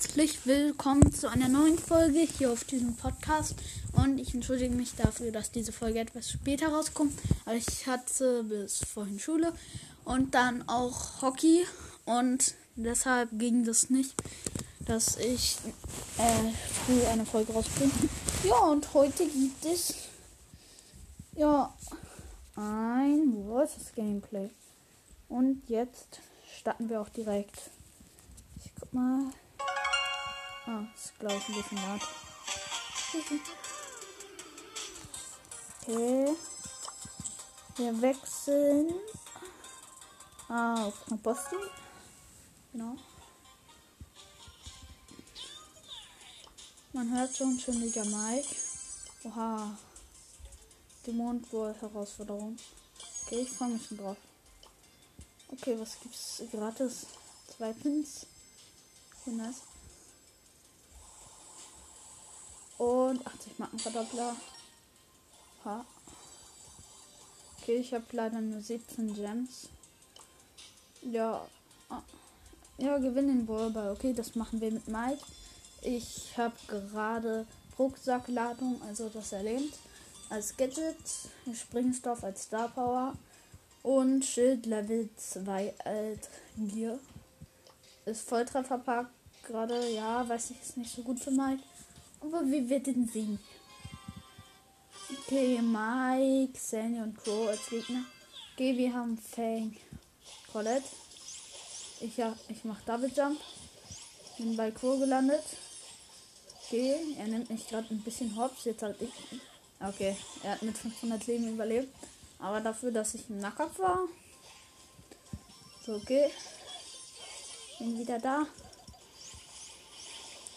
herzlich willkommen zu einer neuen Folge hier auf diesem Podcast. Und ich entschuldige mich dafür, dass diese Folge etwas später rauskommt. Aber ich hatte bis vorhin Schule und dann auch Hockey. Und deshalb ging das nicht, dass ich äh, früh eine Folge rausbringe. Ja, und heute gibt es ja ein Wolfs Gameplay. Und jetzt starten wir auch direkt. Ich guck mal. Ah, ist glaube ich ein bisschen laut. Okay. Wir wechseln. Ah, auf Knaposti. Genau. Man hört schon schöniger Mike. Oha. Die Mondwolf-Herausforderung. Okay, ich freue mich schon drauf. Okay, was gibt's gratis? Zwei Pins. Nice. Und 80 Markenverdoppler. Ha. Okay, ich habe leider nur 17 Gems. Ja. Ah. Ja, gewinnen Brawlball. Okay, das machen wir mit Mike. Ich habe gerade Rucksackladung, also das erlebt. Als Gadget, Springstoff als Star Power und Schild Level 2 Alt Gear. Ist Volltrefferpark gerade, ja, weiß ich, ist nicht so gut für Mike. Aber wir werden sehen. Okay, Mike, Sandy und Crow als Gegner. Okay, wir haben Fang. Colette. Ich, ja, ich mach Double Jump. Bin bei Crow gelandet. Okay, er nimmt mich gerade ein bisschen hops. Jetzt halt ich. Okay, er hat mit 500 Leben überlebt. Aber dafür, dass ich im Nackerf war. So, okay. Bin wieder da.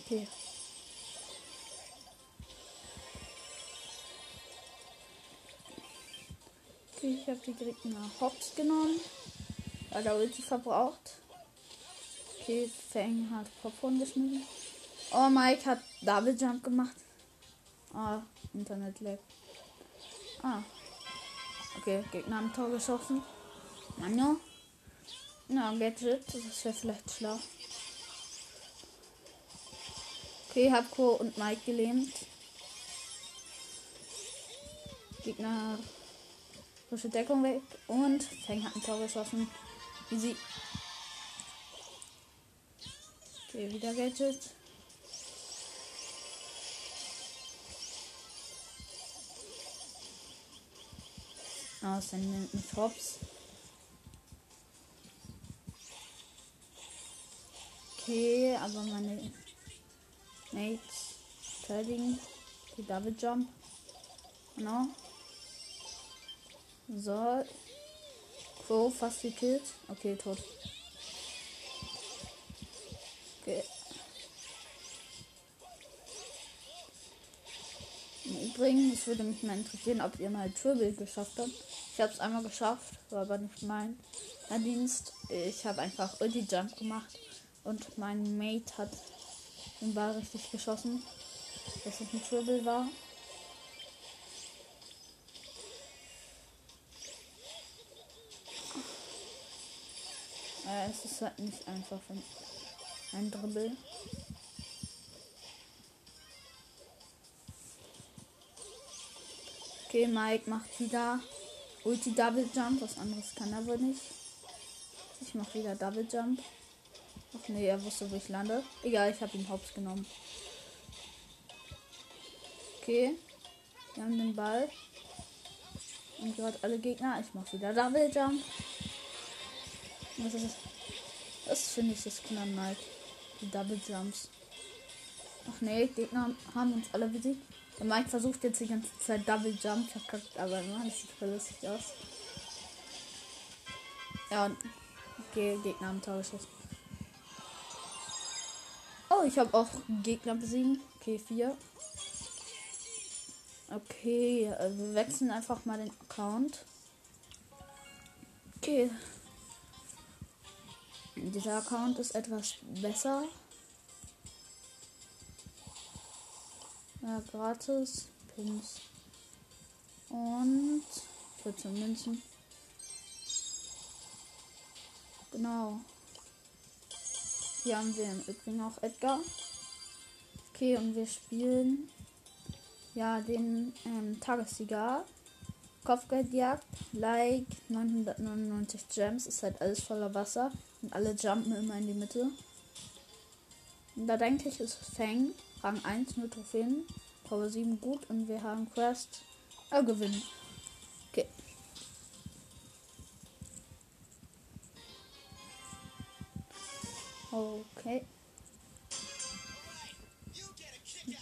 Okay. Ich habe die Gegner Hops genommen. Weil der Ulti verbraucht. Okay, Fang hat Popcorn geschnitten. Oh, Mike hat Double Jump gemacht. Ah, Internet lag. Ah. Okay, Gegner haben Tor geschossen. Mano. Na, Gadget. Das wäre vielleicht schlau. Okay, hab Co und Mike gelähmt. Gegner frische Deckung weg und Fang hat ein Tor geschossen. Easy. Okay, wieder Gadget. Ah, es nimmt hops. Okay, aber meine Mates verteidigen die Double Jump. Genau. So. Crow fast gekillt. Okay, tot. Okay. Übrigens würde mich mal interessieren, ob ihr mal Turbo geschafft habt. Ich habe es einmal geschafft, war aber nicht mein Verdienst. Ich habe einfach Ulti Jump gemacht und mein Mate hat den Ball richtig geschossen, dass es ein Turbo war. Es ist halt nicht einfach ein Dribbel. Okay, Mike macht wieder Ulti Double Jump. Was anderes kann er wohl nicht. Ich mache wieder Double Jump. Ach nee, er wusste, wo ich lande. Egal, ich habe ihn hops genommen. Okay. Wir haben den Ball. Und gerade alle Gegner. Ich mache wieder Double Jump. Das ist Das finde ich das Mike. Die Double Jumps. Ach nee, Gegner haben uns alle besiegt. Der Mike versucht jetzt die ganze Zeit Double Jump, verkackt, aber man, das sieht voll lustig aus. Ja, okay, Gegner haben Tor. Oh, ich habe auch Gegner besiegen. Okay, vier. Okay, also wir wechseln einfach mal den Account. Okay. Dieser Account ist etwas besser. Ja, gratis. Pins. Und 14 Münzen. Genau. Hier haben wir im Übrigen auch Edgar. Okay, und wir spielen ja den ähm, Tagessieger. Kopfgeldjagd, like 999 Gems, ist halt alles voller Wasser und alle jumpen immer in die Mitte. Und da denke ich, ist Fang, Rang 1, nur Trophäen, Power 7 gut und wir haben Quest, äh, gewinnen. Okay. Okay.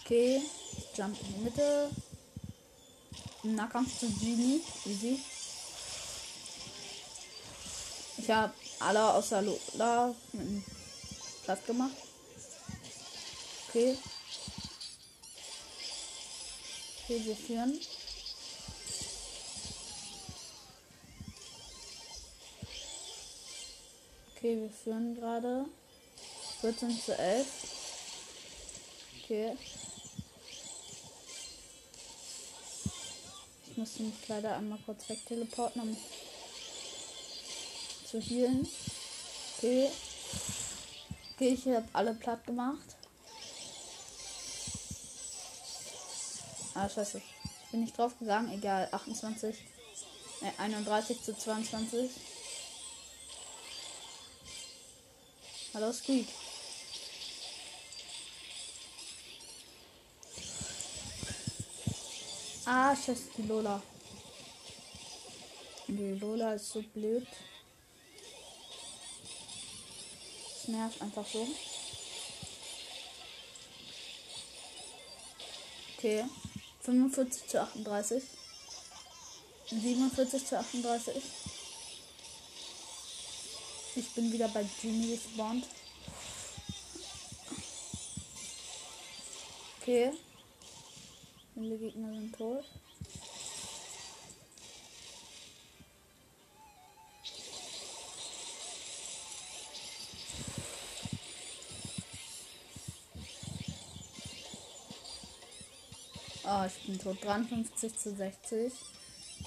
Okay, ich jump in die Mitte. Nahkampf zu Genie. Easy. Ich habe alle außer Lola platt gemacht. Okay. Okay, wir führen. Okay, wir führen gerade. 14 zu 11. Okay. Ich muss mich leider einmal kurz wegteleporten, um zu healen. Okay. Okay, ich habe alle platt gemacht. Ah, scheiße. Ich bin nicht drauf gegangen. Egal. 28. Ne, 31 zu 22. Hallo, Squeak. Ah, scheiße, die Lola. Die Lola ist so blöd. Das nervt einfach so. Okay. 45 zu 38. 47 zu 38. Ich bin wieder bei Genie gespawnt. Okay. Viele Gegner sind tot. Oh, ich bin tot. 53 zu 60.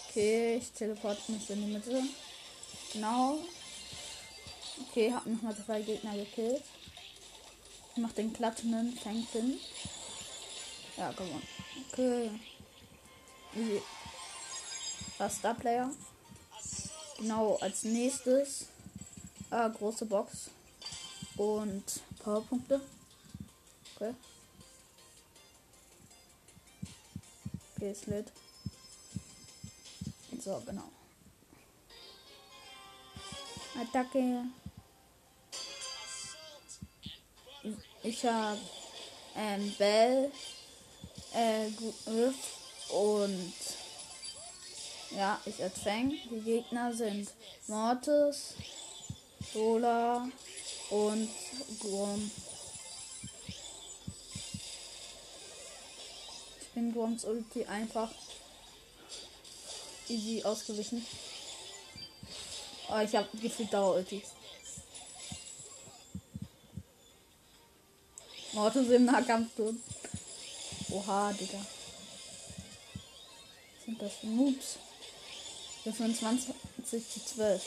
Okay, ich teleporte mich in die Mitte. Genau. Okay, hab nochmal zwei Gegner gekillt. Ich mach den Platinum Fang Pin. Ja, gewonnen. Easy. Was Star Player? Genau, als nächstes äh, große Box und Powerpunkte. Okay. Okay, ist lit. So, genau. Attacke. Ich habe ähm, Bell, äh, Griff und ja, ich Fang. Die Gegner sind Mortis, Sola und Grom. Ich bin Groms Ulti einfach easy ausgewichen. Oh, ich habe gefühlt Dauer-Ulti. Mortis im Nahkampf tot. Oha, Digga. Was sind das für Moves? 25 zu 12.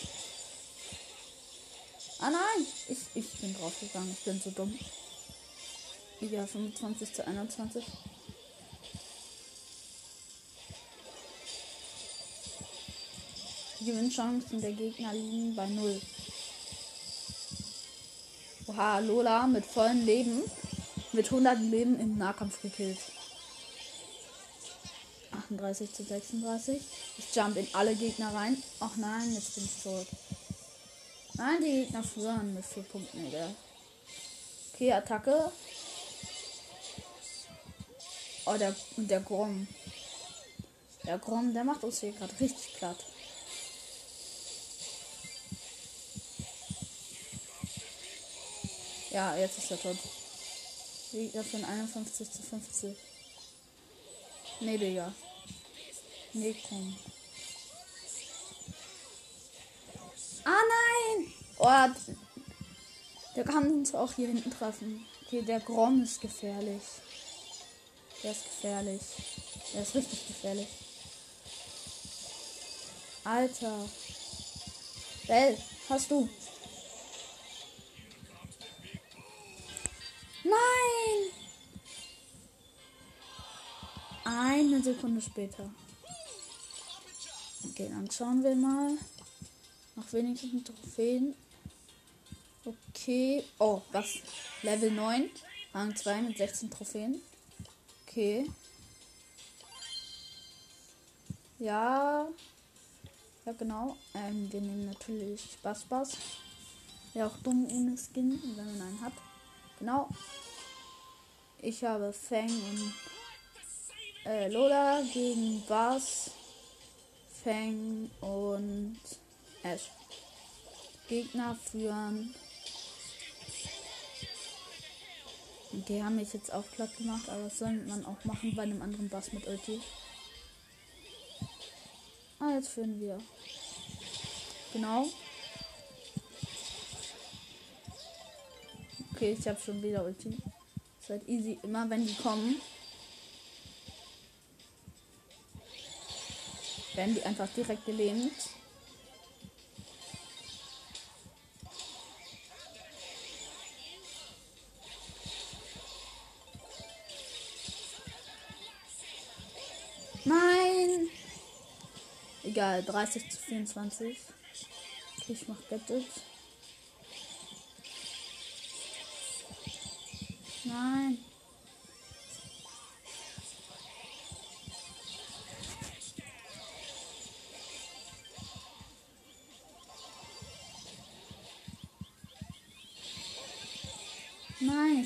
Ah nein! Ich, ich bin draufgegangen. Ich bin so dumm. Ja, 25 zu 21. Die Gewinnchancen der Gegner liegen bei 0. Oha, Lola mit vollen Leben. Mit 100 Leben im Nahkampf gekillt. 38 zu 36. Ich jump in alle Gegner rein. Ach nein, jetzt bin ich tot. Nein, die Gegner führen mit 4 Punkten, egal. Okay, Attacke. Oh, der, der Grom. Der Grom, der macht uns hier gerade richtig platt. Ja, jetzt ist er tot. Gegner von 51 zu 50. Nee, Digga. Komm. Ah, nein! Oh, der kann uns auch hier hinten treffen. Okay, der Grom ist gefährlich. Der ist gefährlich. Der ist richtig gefährlich. Alter. Bell, hast du? Nein! Eine Sekunde später. Okay, dann schauen wir mal. Noch wenigstens Trophäen. Okay. Oh, was? Level 9. Rang 2 mit 16 Trophäen. Okay. Ja. Ja, genau. Ähm, wir nehmen natürlich Spaß Bass. Wäre auch dumm ohne Skin, wenn man einen hat. Genau. Ich habe Fang und äh, Lola gegen Bass, Fang und Ash. Gegner führen. Die haben mich jetzt auch platt gemacht, aber das soll man auch machen bei einem anderen Bass mit Ulti. Ah, jetzt führen wir. Genau. Okay, ich habe schon wieder Ulti. Ist halt easy. Immer wenn die kommen, werden die einfach direkt gelähmt. Nein! Egal, 30 zu 24. Okay, ich mach Gadget. Nein.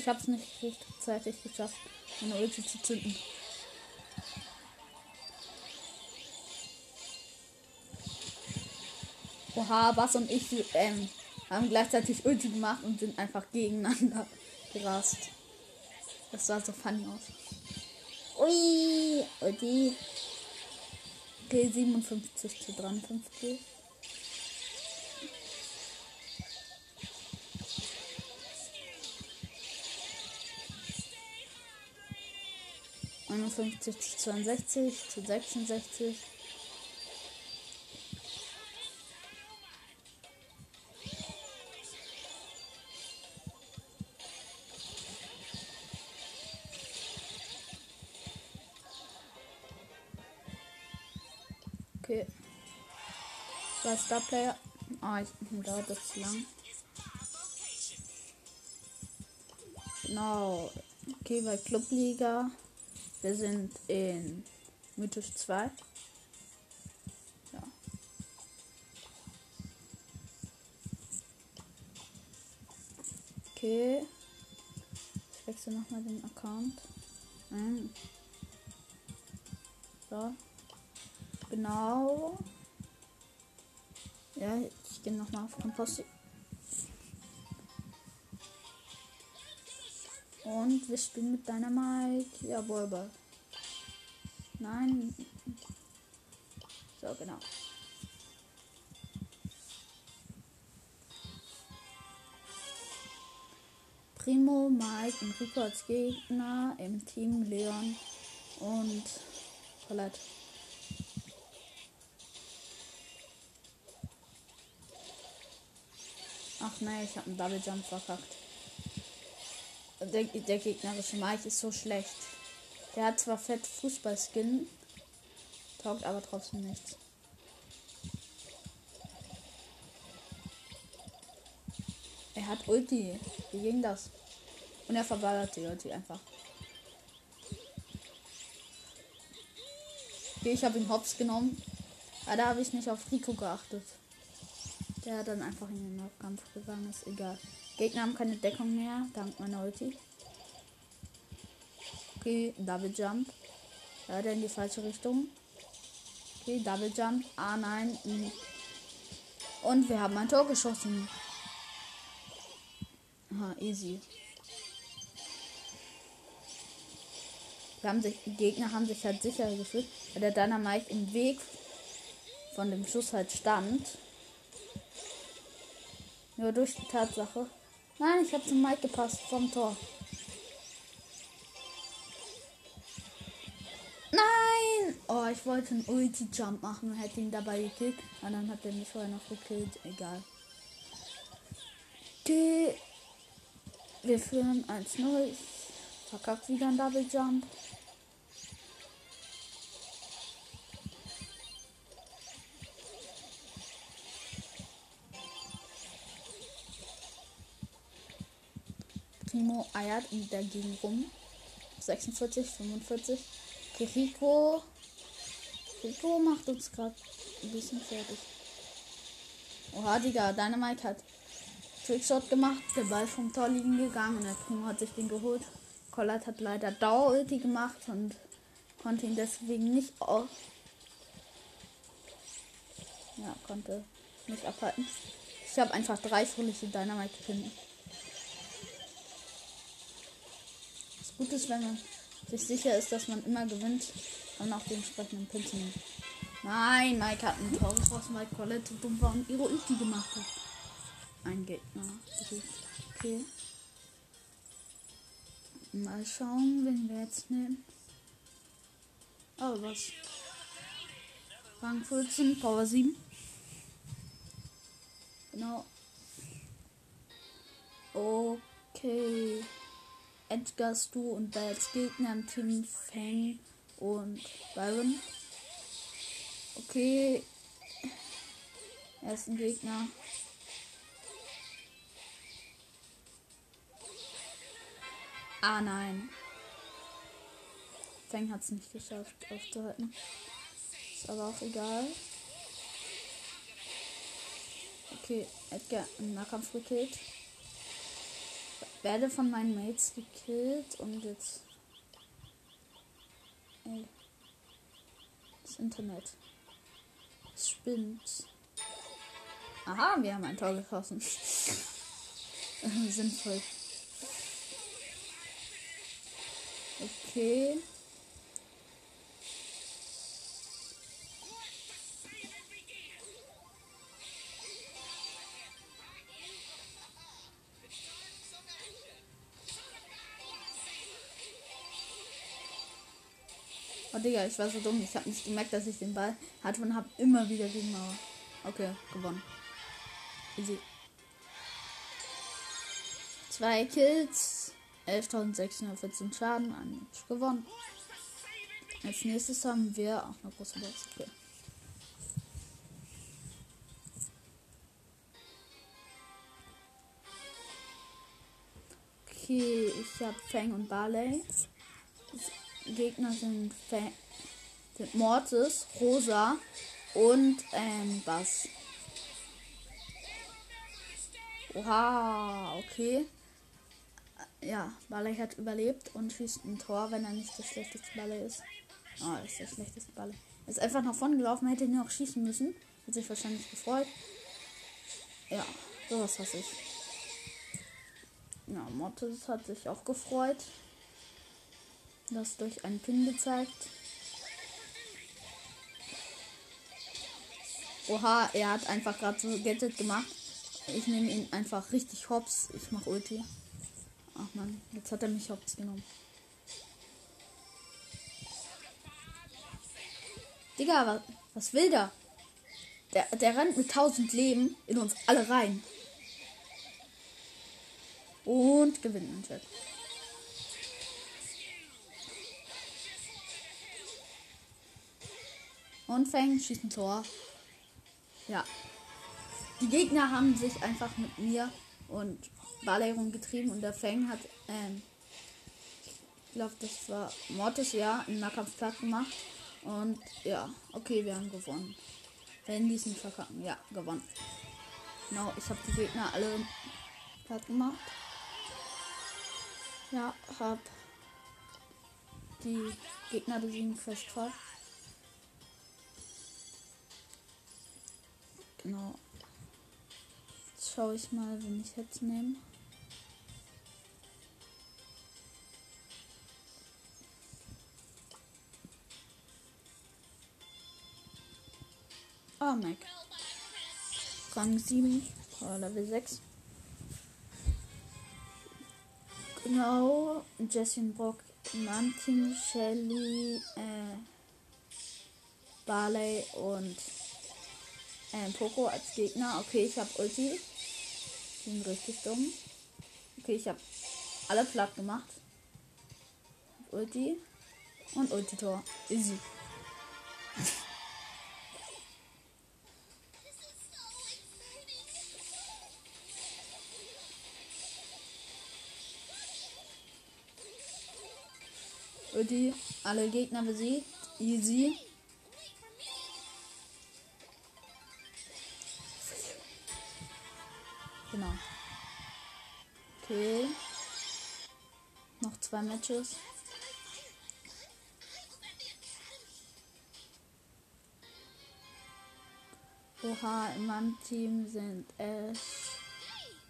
Ich hab's nicht rechtzeitig geschafft, meine Ulti zu zünden. Oha, Bass und ich ähm, haben gleichzeitig Ulti gemacht und sind einfach gegeneinander gerast. Das sah so funny aus. Ui, Ulti. Okay, 57 zu 53. 51 zu 62 zu 66. Okay. Zwei Star Player. Ah, ich dauert das zu lang. Genau. Okay, bei Clubliga. Wir sind in Mythos 2. Ja. Okay. Ich wechsle nochmal den Account. Nein. So. Genau. Ja, ich gehe nochmal auf Kompost. Und wir spielen mit deiner Mike. Ja, Jawohl, Nein. So, genau. Primo, Mike und Rico als Gegner im Team Leon und Colette. Ach nee, ich habe einen Double Jump verkackt der, der gegnerische Mike ist so schlecht. Der hat zwar fett Fußballskin, taugt aber trotzdem nichts. Er hat Ulti. Wie ging das? Und er verballert die Ulti einfach. Okay, ich habe ihn hops genommen. Aber da habe ich nicht auf Rico geachtet. Der hat dann einfach in den Nordkampf gegangen, ist egal. Gegner haben keine Deckung mehr, dank meiner Ulti. Okay, Double Jump. Leider in die falsche Richtung. Okay, Double Jump. Ah nein. Und wir haben ein Tor geschossen. Aha, easy. Wir haben sich, die Gegner haben sich halt sicher gefühlt, weil der Dynamite im Weg von dem Schuss halt stand. Nur durch die Tatsache, Nein, ich habe zum Mike gepasst vom Tor. Nein! Oh, ich wollte einen Ulti-Jump machen und hätte ihn dabei gekillt. Und dann hat er mich vorher noch gekillt. Egal. Okay. Wir führen 1-0. Ich verkackt wieder ein Double Jump. Timo eiert in der Gegend rum. 46, 45. Kiriko. Kiriko macht uns gerade ein bisschen fertig. Oha, Digga, Dynamite hat Trickshot gemacht, der Ball vom Tor liegen gegangen und der Primo hat sich den geholt. Collard hat leider Dauer-Ulti gemacht und konnte ihn deswegen nicht aus. Ja, konnte nicht abhalten. Ich habe einfach drei fröhliche Dynamite Gute ist, wenn man sich sicher ist, dass man immer gewinnt, dann auch den entsprechenden Pin nehmen. Nein, Mike hat ein Tor geschossen, weil Colette war und ihre Ulti gemacht hat. Ein Gegner. Okay. Mal schauen, wen wir jetzt nehmen. Oh, was? Rang 14, Power 7. Genau. Okay. Edgar, Stu und Bells Gegner im Team Fang und Byron. Okay. Ersten Gegner. Ah nein. Fang hat es nicht geschafft aufzuhalten. Ist aber auch egal. Okay, Edgar im Nahkampf gekillt. Werde von meinen Mates gekillt und jetzt. Ey. Das Internet. Es spinnt. Aha, wir haben ein Tor geschossen. Sinnvoll. Okay. Digga, ich war so dumm. Ich habe nicht gemerkt, dass ich den Ball hatte und habe immer wieder gegen Mauer. Okay, gewonnen. Easy. Zwei Kills. 11.614 Schaden an gewonnen. Als nächstes haben wir auch eine große Box. Okay. Okay, ich habe Fang und Barley. Gegner sind, Fang, sind Mortis, Rosa und ähm, Bass. Oha, okay ja, Ballet hat überlebt und schießt ein Tor, wenn er nicht das schlechteste Ballet ist. Oh, ist der schlechteste Ballet. Ist einfach nach vorne gelaufen, hätte ihn auch schießen müssen. Hat sich wahrscheinlich gefreut. Ja, sowas hasse ich. Ja, Mortis hat sich auch gefreut. Das durch einen Pin gezeigt. Oha, er hat einfach gerade so Gadget gemacht. Ich nehme ihn einfach richtig hops. Ich mache Ulti. Ach man, jetzt hat er mich hops genommen. Digga, was, was will der? der? Der rennt mit 1000 Leben in uns alle rein. Und gewinnt anscheinend. Und Fang schießt ein Tor. Ja. Die Gegner haben sich einfach mit mir und Barley rumgetrieben und der Fang hat, ähm, ich glaube, das war Mortis, ja, einen Nahkampf platt gemacht. Und ja, okay, wir haben gewonnen. Wenn die es nicht verkacken, ja, gewonnen. Genau, ich habe die Gegner alle platt gemacht. Ja, hab die Gegner besiegen fest voll. Genau. Jetzt schaue ich mal, wenn ich jetzt nehme. Ah, Mac. Rang 7, oder Level 6. Genau, Jessin Brock, Mantin, Shelly, äh, Barley und äh, Poco als Gegner. Okay, ich habe Ulti. Bin richtig dumm. Okay, ich habe alle platt gemacht. Ulti. Und Ulti-Tor. Easy. Ulti. Alle Gegner besiegt. Easy. Genau. Okay. Noch zwei Matches. Oha, in meinem Team sind Ash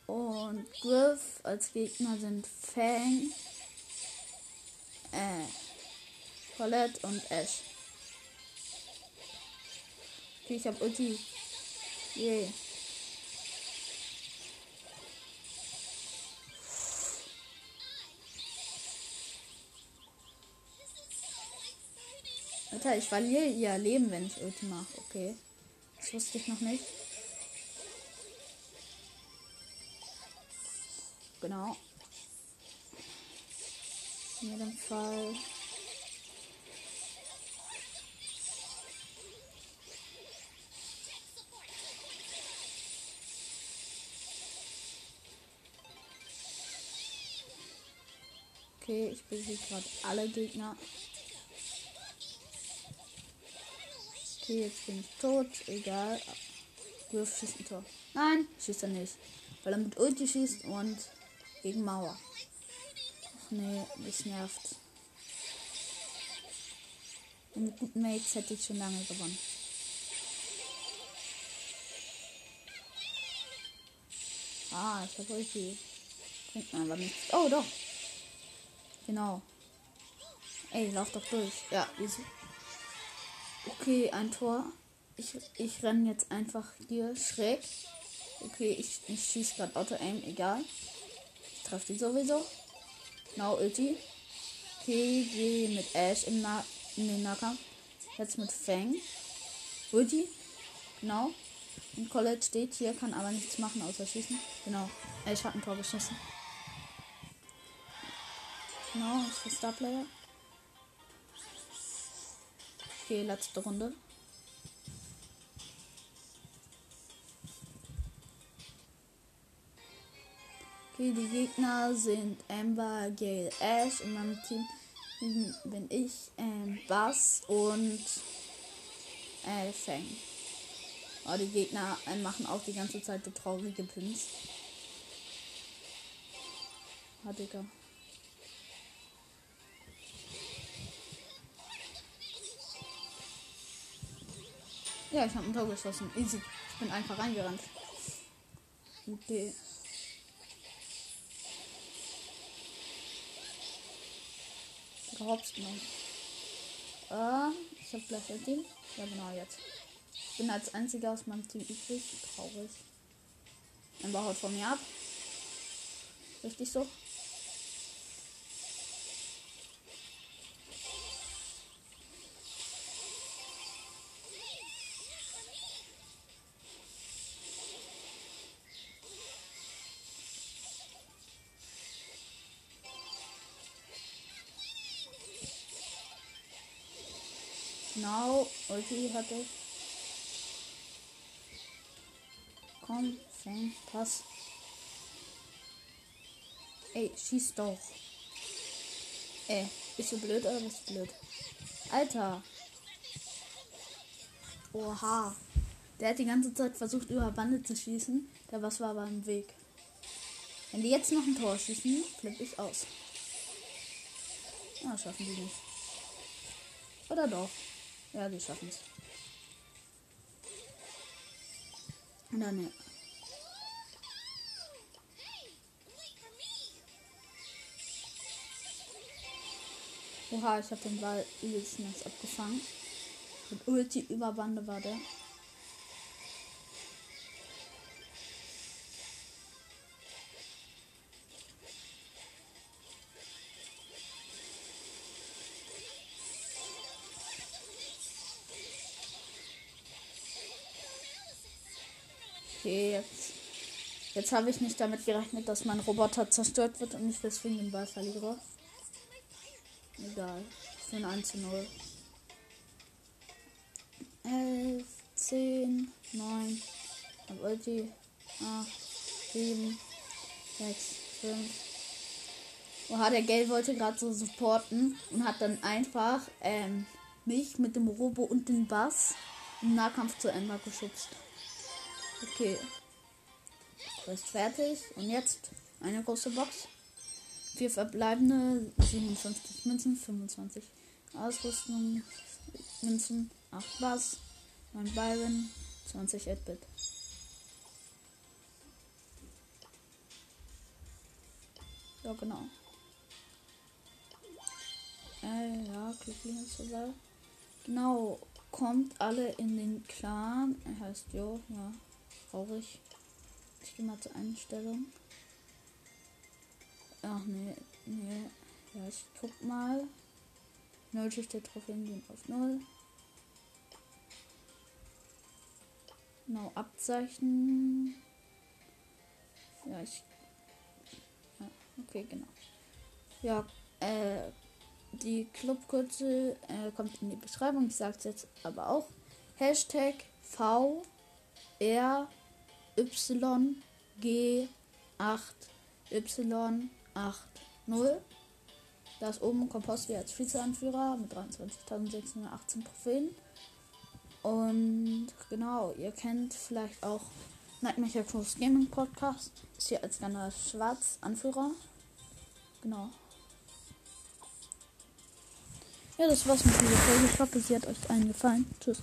und Griff. Als Gegner sind Fang, äh, Colette und Ash. Okay, ich hab Ulti. Yay. Alter, ich verliere ihr Leben, wenn ich Ulti mache. Okay. Das wusste ich noch nicht. Genau. In jedem Fall. Okay, ich besiege gerade alle Gegner. Okay, jetzt bin ich tot. Egal. Wirf schießt ein Tor. Nein, schießt er nicht. Weil er mit Ulti schießt und gegen Mauer. Ach nee, das nervt. Mit guten Mates hätte ich schon lange gewonnen. Ah, ich habe Ulti. Bringt mir aber nichts. Oh, doch. Genau. Ey, lauf doch durch. Ja, easy. Okay, ein Tor. Ich, ich renne jetzt einfach hier schräg. Okay, ich, ich schieße gerade Auto-Aim, egal. Ich treffe die sowieso. Genau, Ulti. Okay, gehe mit Ash im Na in den Nahkampf. Jetzt mit Fang. Ulti. Genau. Und Colette steht hier, kann aber nichts machen außer schießen. Genau. Ash hat ein Tor geschossen. Genau, ist für Starplayer. Okay, letzte Runde. Okay, die Gegner sind Amber, Gale, Ash. In meinem Team bin ich, ähm, Bass und äh, Fang. Aber die Gegner äh, machen auch die ganze Zeit so traurige Pins. Ah, Digga. Ja, ich habe ein Tor geschossen. Easy. Ich bin einfach reingerannt. Okay. Hops genommen. Äh, ich habe gleich ein Team. Ja, genau, jetzt. Ich bin als einziger aus meinem Team übrig. Traurig. Ein haut von mir ab. Richtig so. Ulti hatte. Komm, Fang, pass. Ey, schieß doch. Ey, bist du blöd oder bist du blöd? Alter. Oha. Der hat die ganze Zeit versucht, über Bande zu schießen. Der was war aber im Weg. Wenn die jetzt noch ein Tor schießen, flippe ich aus. Ja, schaffen die nicht. Oder doch? Ja, die schaffen es. Na ne. Oha, ich habe den Ball übelst nice abgefangen. Und Ulti über Bande war der. Jetzt. Habe ich nicht damit gerechnet, dass mein Roboter zerstört wird und ich deswegen den Ball verliere. Egal. Für ein 1 zu 0. 11, 10, 9, Ulti, 8, 7, 6, 5. Oha, der Geld wollte gerade so supporten und hat dann einfach ähm, mich mit dem Robo und dem Bass im Nahkampf zu Ende geschubst. Okay. Ist fertig. Und jetzt eine große Box. Vier verbleibende, 57 Münzen, 25 Ausrüstung, Münzen, 8 Bass, 9 Byron, 20 Edbit. Ja, genau. Äh, ja, Glücklichen sogar. Genau, kommt alle in den Clan. Er heißt Jo, ja, traurig. Ich gehe mal zur Einstellung. Ach nee, nee. Ja, ich guck mal. Nullschicht der Trophäen gehen auf Null. Genau, Abzeichen. Ja, ich. Ja, okay, genau. Ja, äh, die Clubkürze äh, kommt in die Beschreibung. Ich sag's jetzt aber auch. Hashtag VR Y G 8 Y 80. Da ist oben Kompost wie als Vizeanführer mit 23.618 Profilen. Und genau, ihr kennt vielleicht auch Nightmare Cross Gaming Podcast. Ist hier als Kanal Schwarz Anführer. Genau. Ja, das war's mit dieser Folge. Ich hoffe, sie hat euch allen gefallen. Tschüss.